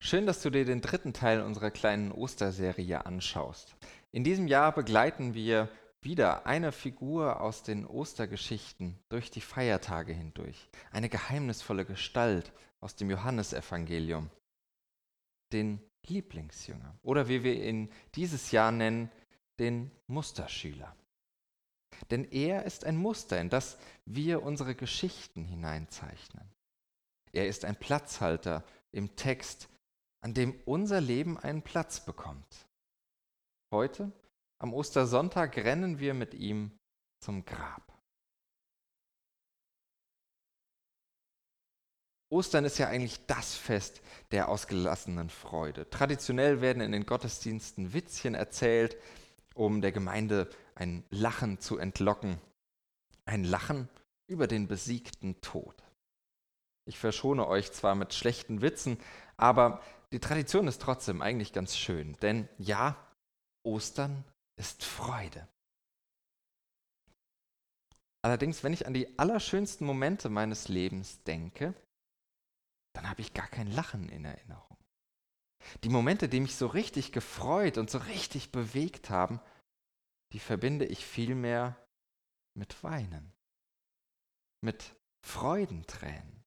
Schön, dass du dir den dritten Teil unserer kleinen Osterserie anschaust. In diesem Jahr begleiten wir wieder eine Figur aus den Ostergeschichten durch die Feiertage hindurch, eine geheimnisvolle Gestalt aus dem Johannesevangelium, den Lieblingsjünger oder wie wir ihn dieses Jahr nennen, den Musterschüler. Denn er ist ein Muster, in das wir unsere Geschichten hineinzeichnen. Er ist ein Platzhalter im Text, an dem unser Leben einen Platz bekommt. Heute, am Ostersonntag, rennen wir mit ihm zum Grab. Ostern ist ja eigentlich das Fest der ausgelassenen Freude. Traditionell werden in den Gottesdiensten Witzchen erzählt, um der Gemeinde ein Lachen zu entlocken. Ein Lachen über den besiegten Tod. Ich verschone euch zwar mit schlechten Witzen, aber die Tradition ist trotzdem eigentlich ganz schön. Denn ja, Ostern ist Freude. Allerdings, wenn ich an die allerschönsten Momente meines Lebens denke, dann habe ich gar kein Lachen in Erinnerung. Die Momente, die mich so richtig gefreut und so richtig bewegt haben, die verbinde ich vielmehr mit Weinen, mit Freudentränen.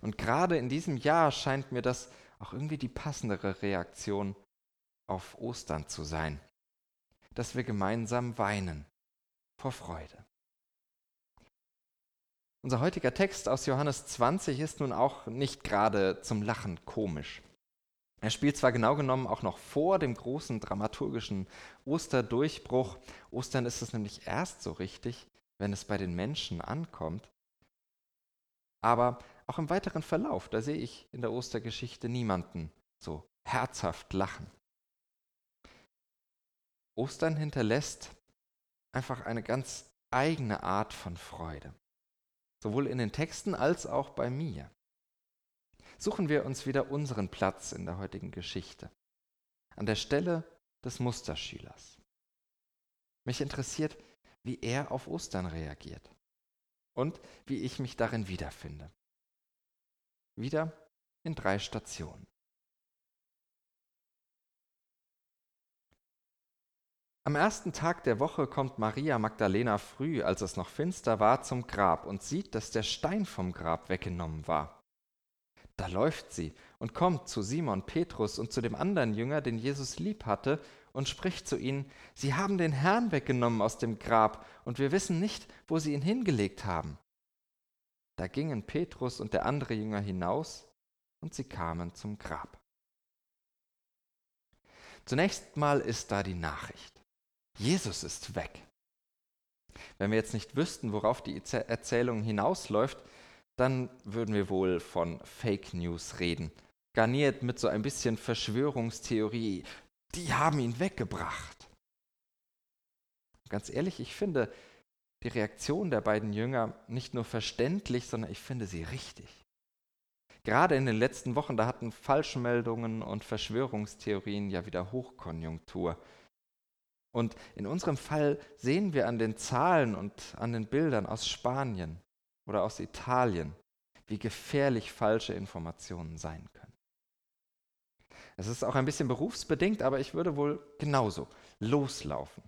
Und gerade in diesem Jahr scheint mir das auch irgendwie die passendere Reaktion auf Ostern zu sein, dass wir gemeinsam weinen vor Freude. Unser heutiger Text aus Johannes 20 ist nun auch nicht gerade zum Lachen komisch. Er spielt zwar genau genommen auch noch vor dem großen dramaturgischen Osterdurchbruch. Ostern ist es nämlich erst so richtig, wenn es bei den Menschen ankommt. Aber auch im weiteren Verlauf, da sehe ich in der Ostergeschichte niemanden so herzhaft lachen. Ostern hinterlässt einfach eine ganz eigene Art von Freude, sowohl in den Texten als auch bei mir. Suchen wir uns wieder unseren Platz in der heutigen Geschichte, an der Stelle des Musterschülers. Mich interessiert, wie er auf Ostern reagiert und wie ich mich darin wiederfinde. Wieder in drei Stationen. Am ersten Tag der Woche kommt Maria Magdalena früh, als es noch finster war, zum Grab und sieht, dass der Stein vom Grab weggenommen war. Da läuft sie und kommt zu Simon Petrus und zu dem anderen Jünger, den Jesus lieb hatte, und spricht zu ihnen, Sie haben den Herrn weggenommen aus dem Grab, und wir wissen nicht, wo sie ihn hingelegt haben. Da gingen Petrus und der andere Jünger hinaus, und sie kamen zum Grab. Zunächst mal ist da die Nachricht. Jesus ist weg. Wenn wir jetzt nicht wüssten, worauf die Erzählung hinausläuft, dann würden wir wohl von Fake News reden. Garniert mit so ein bisschen Verschwörungstheorie. Die haben ihn weggebracht. Ganz ehrlich, ich finde die Reaktion der beiden Jünger nicht nur verständlich, sondern ich finde sie richtig. Gerade in den letzten Wochen, da hatten Falschmeldungen und Verschwörungstheorien ja wieder Hochkonjunktur. Und in unserem Fall sehen wir an den Zahlen und an den Bildern aus Spanien oder aus Italien, wie gefährlich falsche Informationen sein können. Es ist auch ein bisschen berufsbedingt, aber ich würde wohl genauso loslaufen,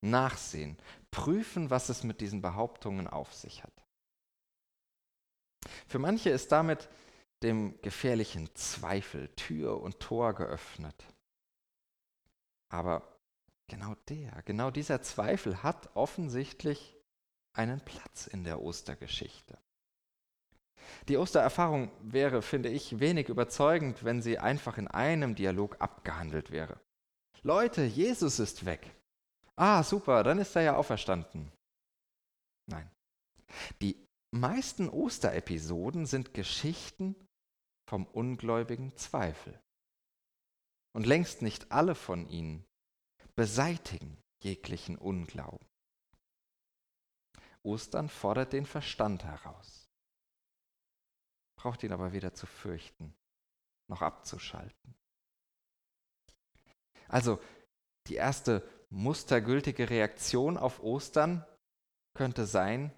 nachsehen, prüfen, was es mit diesen Behauptungen auf sich hat. Für manche ist damit dem gefährlichen Zweifel Tür und Tor geöffnet. Aber Genau der, genau dieser Zweifel hat offensichtlich einen Platz in der Ostergeschichte. Die Ostererfahrung wäre, finde ich, wenig überzeugend, wenn sie einfach in einem Dialog abgehandelt wäre. Leute, Jesus ist weg. Ah, super, dann ist er ja auferstanden. Nein. Die meisten Osterepisoden sind Geschichten vom ungläubigen Zweifel. Und längst nicht alle von ihnen beseitigen jeglichen Unglauben. Ostern fordert den Verstand heraus, braucht ihn aber weder zu fürchten noch abzuschalten. Also die erste mustergültige Reaktion auf Ostern könnte sein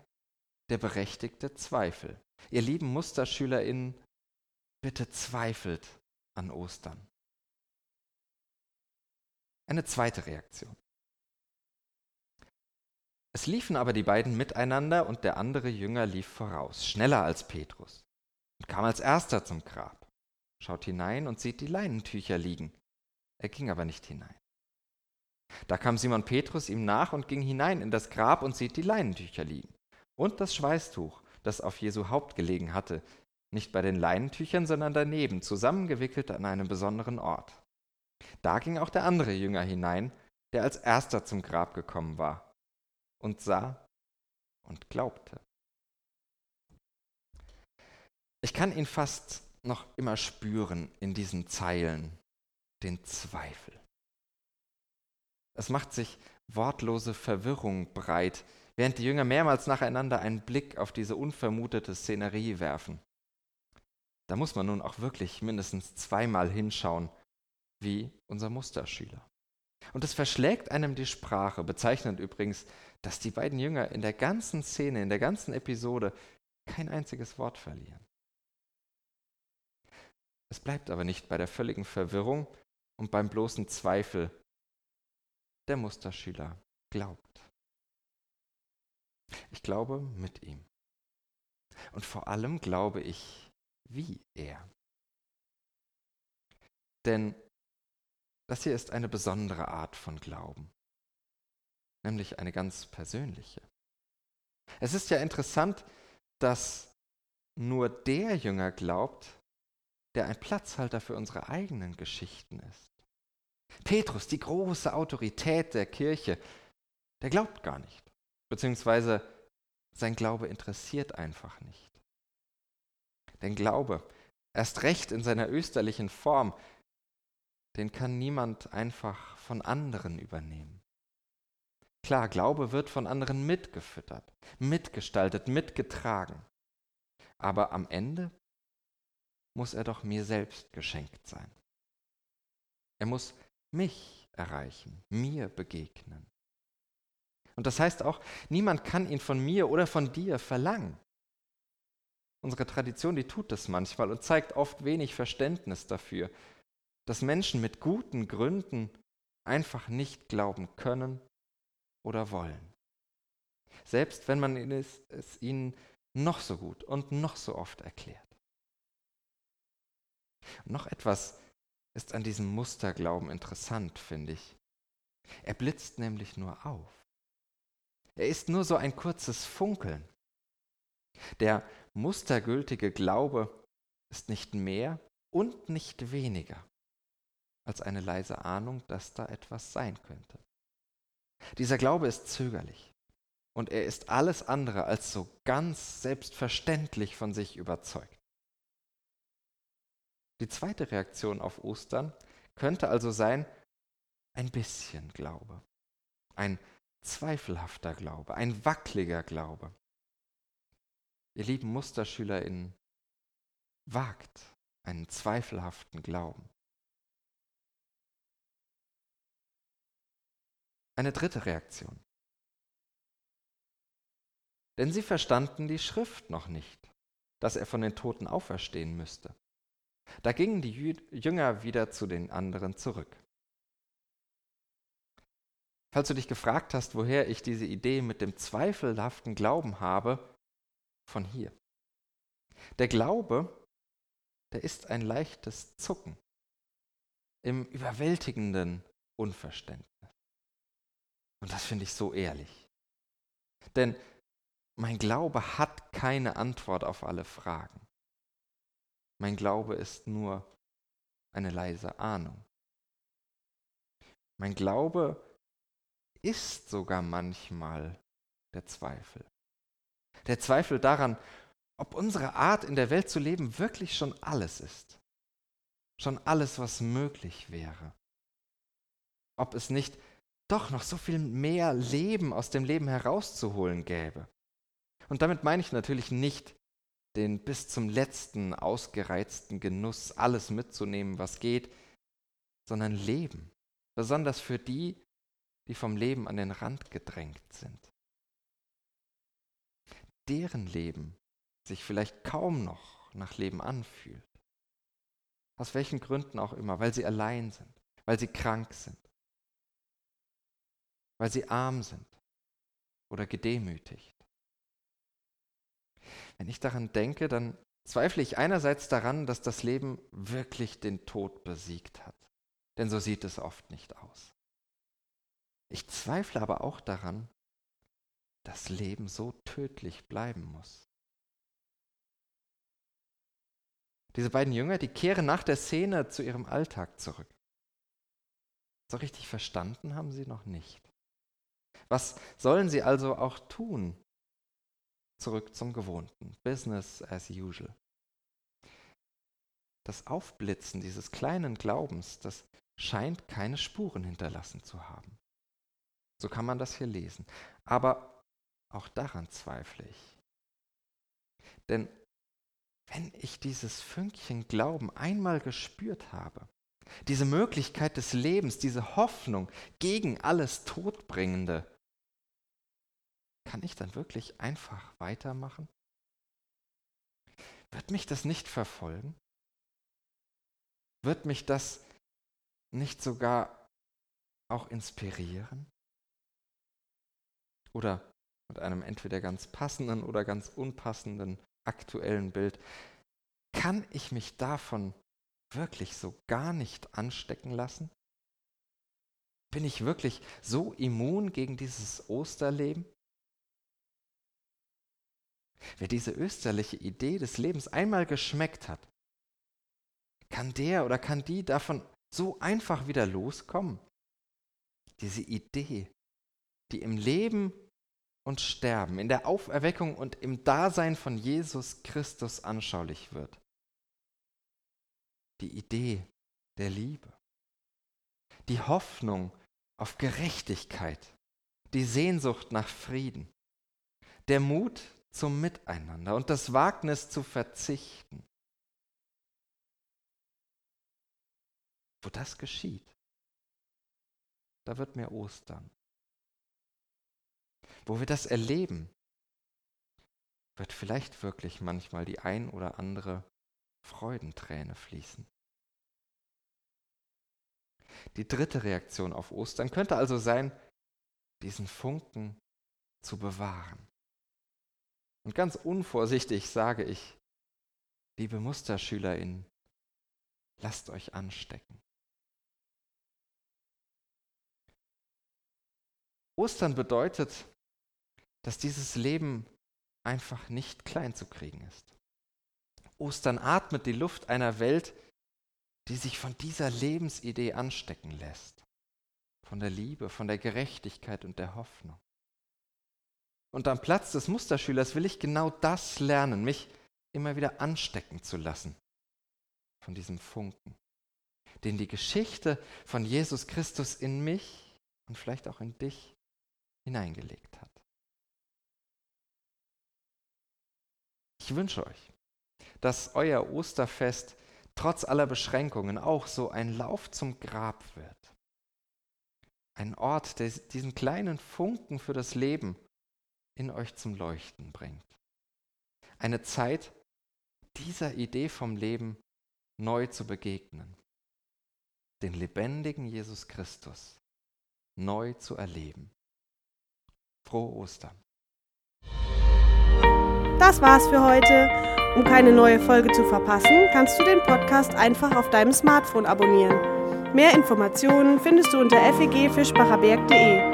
der berechtigte Zweifel. Ihr lieben Musterschülerinnen, bitte zweifelt an Ostern. Eine zweite Reaktion. Es liefen aber die beiden miteinander und der andere Jünger lief voraus, schneller als Petrus, und kam als erster zum Grab, schaut hinein und sieht die Leinentücher liegen. Er ging aber nicht hinein. Da kam Simon Petrus ihm nach und ging hinein in das Grab und sieht die Leinentücher liegen und das Schweißtuch, das auf Jesu Haupt gelegen hatte, nicht bei den Leinentüchern, sondern daneben, zusammengewickelt an einem besonderen Ort. Da ging auch der andere Jünger hinein, der als erster zum Grab gekommen war, und sah und glaubte. Ich kann ihn fast noch immer spüren in diesen Zeilen, den Zweifel. Es macht sich wortlose Verwirrung breit, während die Jünger mehrmals nacheinander einen Blick auf diese unvermutete Szenerie werfen. Da muss man nun auch wirklich mindestens zweimal hinschauen, wie unser Musterschüler. Und es verschlägt einem die Sprache, bezeichnend übrigens, dass die beiden Jünger in der ganzen Szene, in der ganzen Episode kein einziges Wort verlieren. Es bleibt aber nicht bei der völligen Verwirrung und beim bloßen Zweifel. Der Musterschüler glaubt. Ich glaube mit ihm. Und vor allem glaube ich wie er. Denn das hier ist eine besondere Art von Glauben, nämlich eine ganz persönliche. Es ist ja interessant, dass nur der Jünger glaubt, der ein Platzhalter für unsere eigenen Geschichten ist. Petrus, die große Autorität der Kirche, der glaubt gar nicht, beziehungsweise sein Glaube interessiert einfach nicht. Denn Glaube, erst recht in seiner österlichen Form, den kann niemand einfach von anderen übernehmen. Klar, Glaube wird von anderen mitgefüttert, mitgestaltet, mitgetragen. Aber am Ende muss er doch mir selbst geschenkt sein. Er muss mich erreichen, mir begegnen. Und das heißt auch, niemand kann ihn von mir oder von dir verlangen. Unsere Tradition, die tut das manchmal und zeigt oft wenig Verständnis dafür, dass Menschen mit guten Gründen einfach nicht glauben können oder wollen. Selbst wenn man es ihnen noch so gut und noch so oft erklärt. Noch etwas ist an diesem Musterglauben interessant, finde ich. Er blitzt nämlich nur auf. Er ist nur so ein kurzes Funkeln. Der mustergültige Glaube ist nicht mehr und nicht weniger als eine leise Ahnung, dass da etwas sein könnte. Dieser Glaube ist zögerlich und er ist alles andere als so ganz selbstverständlich von sich überzeugt. Die zweite Reaktion auf Ostern könnte also sein, ein bisschen Glaube, ein zweifelhafter Glaube, ein wackeliger Glaube. Ihr lieben MusterschülerInnen, wagt einen zweifelhaften Glauben. Eine dritte Reaktion. Denn sie verstanden die Schrift noch nicht, dass er von den Toten auferstehen müsste. Da gingen die Jünger wieder zu den anderen zurück. Falls du dich gefragt hast, woher ich diese Idee mit dem zweifelhaften Glauben habe, von hier. Der Glaube, der ist ein leichtes Zucken im überwältigenden Unverständnis. Und das finde ich so ehrlich. Denn mein Glaube hat keine Antwort auf alle Fragen. Mein Glaube ist nur eine leise Ahnung. Mein Glaube ist sogar manchmal der Zweifel. Der Zweifel daran, ob unsere Art in der Welt zu leben wirklich schon alles ist. Schon alles, was möglich wäre. Ob es nicht doch noch so viel mehr Leben aus dem Leben herauszuholen gäbe. Und damit meine ich natürlich nicht den bis zum letzten ausgereizten Genuss, alles mitzunehmen, was geht, sondern Leben, besonders für die, die vom Leben an den Rand gedrängt sind. Deren Leben sich vielleicht kaum noch nach Leben anfühlt. Aus welchen Gründen auch immer, weil sie allein sind, weil sie krank sind, weil sie arm sind oder gedemütigt. Wenn ich daran denke, dann zweifle ich einerseits daran, dass das Leben wirklich den Tod besiegt hat. Denn so sieht es oft nicht aus. Ich zweifle aber auch daran, dass Leben so tödlich bleiben muss. Diese beiden Jünger, die kehren nach der Szene zu ihrem Alltag zurück. So richtig verstanden haben sie noch nicht. Was sollen sie also auch tun? Zurück zum Gewohnten. Business as usual. Das Aufblitzen dieses kleinen Glaubens, das scheint keine Spuren hinterlassen zu haben. So kann man das hier lesen. Aber auch daran zweifle ich. Denn wenn ich dieses Fünkchen Glauben einmal gespürt habe, diese Möglichkeit des Lebens, diese Hoffnung gegen alles Todbringende, kann ich dann wirklich einfach weitermachen? Wird mich das nicht verfolgen? Wird mich das nicht sogar auch inspirieren? Oder mit einem entweder ganz passenden oder ganz unpassenden aktuellen Bild, kann ich mich davon wirklich so gar nicht anstecken lassen? Bin ich wirklich so immun gegen dieses Osterleben? Wer diese österliche Idee des Lebens einmal geschmeckt hat, kann der oder kann die davon so einfach wieder loskommen? Diese Idee, die im Leben und Sterben, in der Auferweckung und im Dasein von Jesus Christus anschaulich wird. Die Idee der Liebe, die Hoffnung auf Gerechtigkeit, die Sehnsucht nach Frieden, der Mut zum Miteinander und das Wagnis zu verzichten. Wo das geschieht, da wird mir Ostern. Wo wir das erleben, wird vielleicht wirklich manchmal die ein oder andere Freudenträne fließen. Die dritte Reaktion auf Ostern könnte also sein, diesen Funken zu bewahren. Und ganz unvorsichtig sage ich, liebe Musterschülerin, lasst euch anstecken. Ostern bedeutet, dass dieses Leben einfach nicht klein zu kriegen ist. Ostern atmet die Luft einer Welt, die sich von dieser Lebensidee anstecken lässt. Von der Liebe, von der Gerechtigkeit und der Hoffnung. Und am Platz des Musterschülers will ich genau das lernen, mich immer wieder anstecken zu lassen von diesem Funken, den die Geschichte von Jesus Christus in mich und vielleicht auch in dich hineingelegt hat. Ich wünsche euch, dass euer Osterfest trotz aller Beschränkungen auch so ein Lauf zum Grab wird. Ein Ort, der diesen kleinen Funken für das Leben in euch zum Leuchten bringt. Eine Zeit, dieser Idee vom Leben neu zu begegnen. Den lebendigen Jesus Christus neu zu erleben. Frohe Ostern. Das war's für heute. Um keine neue Folge zu verpassen, kannst du den Podcast einfach auf deinem Smartphone abonnieren. Mehr Informationen findest du unter fegfischbacherberg.de.